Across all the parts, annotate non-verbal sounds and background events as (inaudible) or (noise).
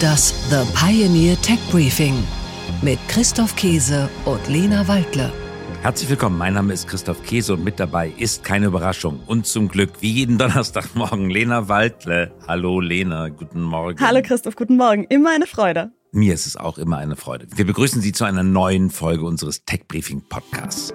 Das The Pioneer Tech Briefing mit Christoph Käse und Lena Waldle. Herzlich willkommen, mein Name ist Christoph Käse und mit dabei ist keine Überraschung und zum Glück wie jeden Donnerstagmorgen Lena Waldle. Hallo Lena, guten Morgen. Hallo Christoph, guten Morgen. Immer eine Freude. Mir ist es auch immer eine Freude. Wir begrüßen Sie zu einer neuen Folge unseres Tech Briefing Podcasts.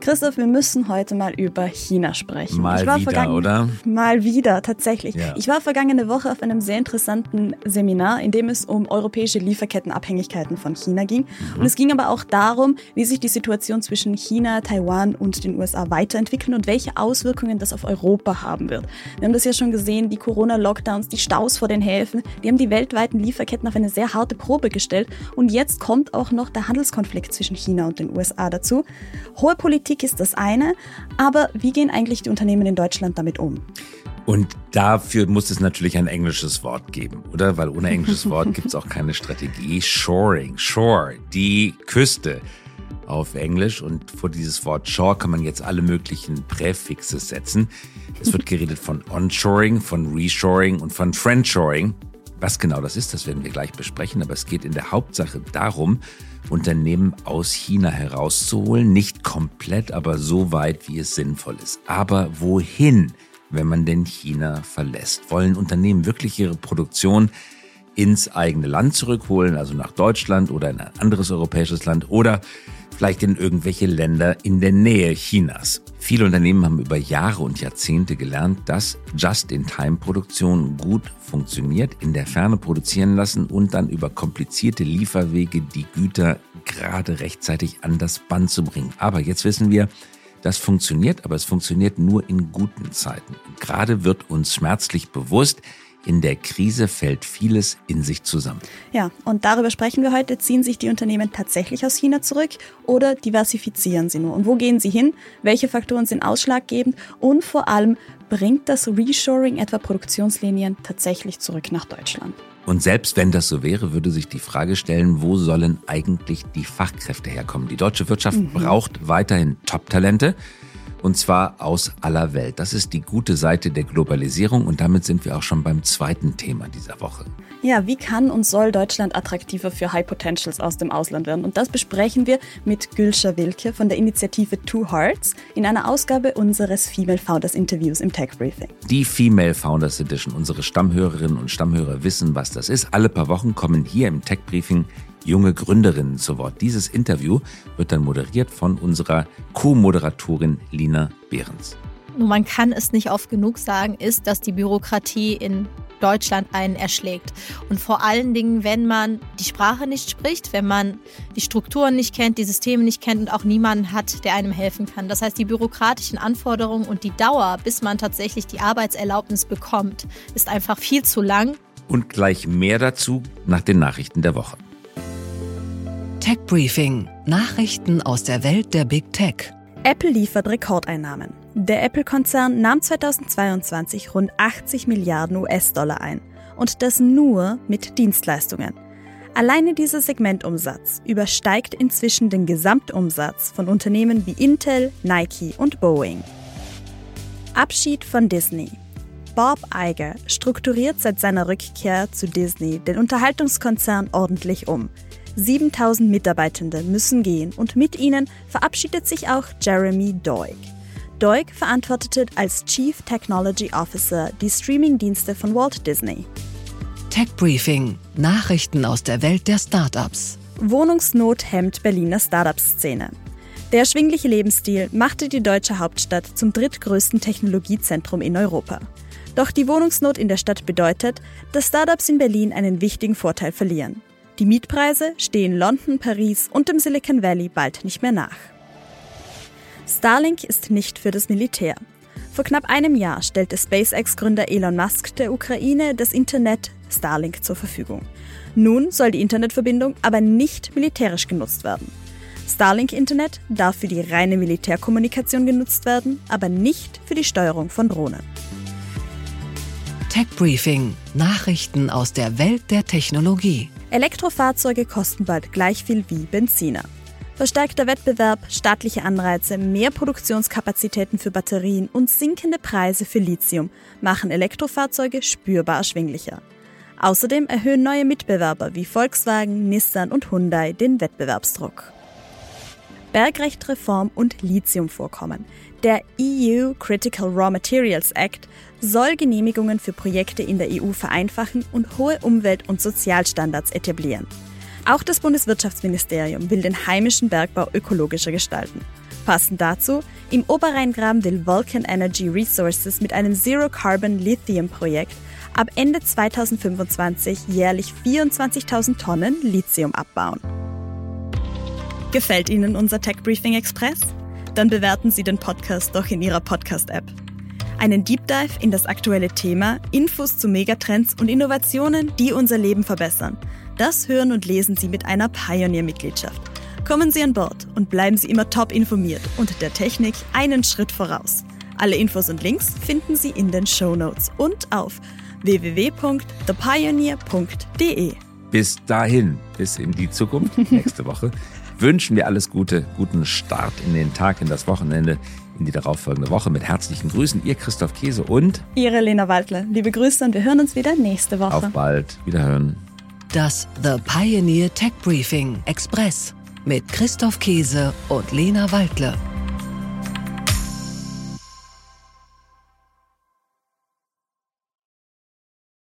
Christoph, wir müssen heute mal über China sprechen. Mal wieder, oder? Mal wieder, tatsächlich. Ja. Ich war vergangene Woche auf einem sehr interessanten Seminar, in dem es um europäische Lieferkettenabhängigkeiten von China ging. Mhm. Und es ging aber auch darum, wie sich die Situation zwischen China, Taiwan und den USA weiterentwickeln und welche Auswirkungen das auf Europa haben wird. Wir haben das ja schon gesehen, die Corona-Lockdowns, die Staus vor den Häfen, die haben die weltweiten Lieferketten auf eine sehr harte Probe gestellt. Und jetzt kommt auch noch der Handelskonflikt zwischen China und den USA dazu. Hohe Politik ist das eine, aber wie gehen eigentlich die Unternehmen in Deutschland damit um? Und dafür muss es natürlich ein englisches Wort geben, oder? Weil ohne englisches Wort (laughs) gibt es auch keine Strategie. Shoring, Shore, die Küste auf Englisch. Und vor dieses Wort Shore kann man jetzt alle möglichen Präfixe setzen. Es wird geredet von Onshoring, von Reshoring und von Friendshoring. Was genau das ist, das werden wir gleich besprechen. Aber es geht in der Hauptsache darum, Unternehmen aus China herauszuholen. Nicht komplett, aber so weit, wie es sinnvoll ist. Aber wohin, wenn man denn China verlässt? Wollen Unternehmen wirklich ihre Produktion ins eigene Land zurückholen, also nach Deutschland oder in ein anderes europäisches Land oder vielleicht in irgendwelche Länder in der Nähe Chinas. Viele Unternehmen haben über Jahre und Jahrzehnte gelernt, dass Just-in-Time-Produktion gut funktioniert, in der Ferne produzieren lassen und dann über komplizierte Lieferwege die Güter gerade rechtzeitig an das Band zu bringen. Aber jetzt wissen wir, das funktioniert, aber es funktioniert nur in guten Zeiten. Gerade wird uns schmerzlich bewusst, in der Krise fällt vieles in sich zusammen. Ja, und darüber sprechen wir heute. Ziehen sich die Unternehmen tatsächlich aus China zurück oder diversifizieren sie nur? Und wo gehen sie hin? Welche Faktoren sind ausschlaggebend? Und vor allem, bringt das Reshoring etwa Produktionslinien tatsächlich zurück nach Deutschland? Und selbst wenn das so wäre, würde sich die Frage stellen, wo sollen eigentlich die Fachkräfte herkommen? Die deutsche Wirtschaft mhm. braucht weiterhin Top-Talente. Und zwar aus aller Welt. Das ist die gute Seite der Globalisierung und damit sind wir auch schon beim zweiten Thema dieser Woche. Ja, wie kann und soll Deutschland attraktiver für High Potentials aus dem Ausland werden? Und das besprechen wir mit Gülscha Wilke von der Initiative Two Hearts in einer Ausgabe unseres Female Founders Interviews im Tech Briefing. Die Female Founders Edition. Unsere Stammhörerinnen und Stammhörer wissen, was das ist. Alle paar Wochen kommen hier im Tech Briefing junge Gründerinnen zu Wort. Dieses Interview wird dann moderiert von unserer Co-Moderatorin Lina Behrens. Nur man kann es nicht oft genug sagen, ist, dass die Bürokratie in Deutschland einen erschlägt. Und vor allen Dingen, wenn man die Sprache nicht spricht, wenn man die Strukturen nicht kennt, die Systeme nicht kennt und auch niemanden hat, der einem helfen kann. Das heißt, die bürokratischen Anforderungen und die Dauer, bis man tatsächlich die Arbeitserlaubnis bekommt, ist einfach viel zu lang. Und gleich mehr dazu nach den Nachrichten der Woche. Tech Briefing. Nachrichten aus der Welt der Big Tech. Apple liefert Rekordeinnahmen. Der Apple-Konzern nahm 2022 rund 80 Milliarden US-Dollar ein. Und das nur mit Dienstleistungen. Alleine dieser Segmentumsatz übersteigt inzwischen den Gesamtumsatz von Unternehmen wie Intel, Nike und Boeing. Abschied von Disney. Bob Iger strukturiert seit seiner Rückkehr zu Disney den Unterhaltungskonzern ordentlich um. 7000 Mitarbeitende müssen gehen und mit ihnen verabschiedet sich auch Jeremy Doig. Doig verantwortete als Chief Technology Officer die Streamingdienste von Walt Disney. Tech Briefing. Nachrichten aus der Welt der Startups. Wohnungsnot hemmt Berliner Startup-Szene. Der erschwingliche Lebensstil machte die deutsche Hauptstadt zum drittgrößten Technologiezentrum in Europa. Doch die Wohnungsnot in der Stadt bedeutet, dass Startups in Berlin einen wichtigen Vorteil verlieren. Die Mietpreise stehen London, Paris und dem Silicon Valley bald nicht mehr nach. Starlink ist nicht für das Militär. Vor knapp einem Jahr stellte SpaceX-Gründer Elon Musk der Ukraine das Internet Starlink zur Verfügung. Nun soll die Internetverbindung aber nicht militärisch genutzt werden. Starlink-Internet darf für die reine Militärkommunikation genutzt werden, aber nicht für die Steuerung von Drohnen. Tech Briefing. Nachrichten aus der Welt der Technologie. Elektrofahrzeuge kosten bald gleich viel wie Benziner. Verstärkter Wettbewerb, staatliche Anreize, mehr Produktionskapazitäten für Batterien und sinkende Preise für Lithium machen Elektrofahrzeuge spürbar erschwinglicher. Außerdem erhöhen neue Mitbewerber wie Volkswagen, Nissan und Hyundai den Wettbewerbsdruck. Bergrechtreform und Lithiumvorkommen. Der EU Critical Raw Materials Act soll Genehmigungen für Projekte in der EU vereinfachen und hohe Umwelt- und Sozialstandards etablieren. Auch das Bundeswirtschaftsministerium will den heimischen Bergbau ökologischer gestalten. Passend dazu, im Oberrheingraben will Vulcan Energy Resources mit einem Zero-Carbon-Lithium-Projekt ab Ende 2025 jährlich 24.000 Tonnen Lithium abbauen. Gefällt Ihnen unser Tech Briefing Express? Dann bewerten Sie den Podcast doch in Ihrer Podcast-App. Einen Deep Dive in das aktuelle Thema, Infos zu Megatrends und Innovationen, die unser Leben verbessern. Das hören und lesen Sie mit einer Pioneer-Mitgliedschaft. Kommen Sie an Bord und bleiben Sie immer top informiert und der Technik einen Schritt voraus. Alle Infos und Links finden Sie in den Show Notes und auf www.thepioneer.de. Bis dahin, bis in die Zukunft, nächste Woche, (laughs) wünschen wir alles Gute, guten Start in den Tag, in das Wochenende, in die darauffolgende Woche. Mit herzlichen Grüßen, Ihr Christoph Käse und Ihre Lena Waldle. Liebe Grüße und wir hören uns wieder nächste Woche. Auf bald. Wiederhören. Das The Pioneer Tech Briefing Express mit Christoph Käse und Lena Waldle.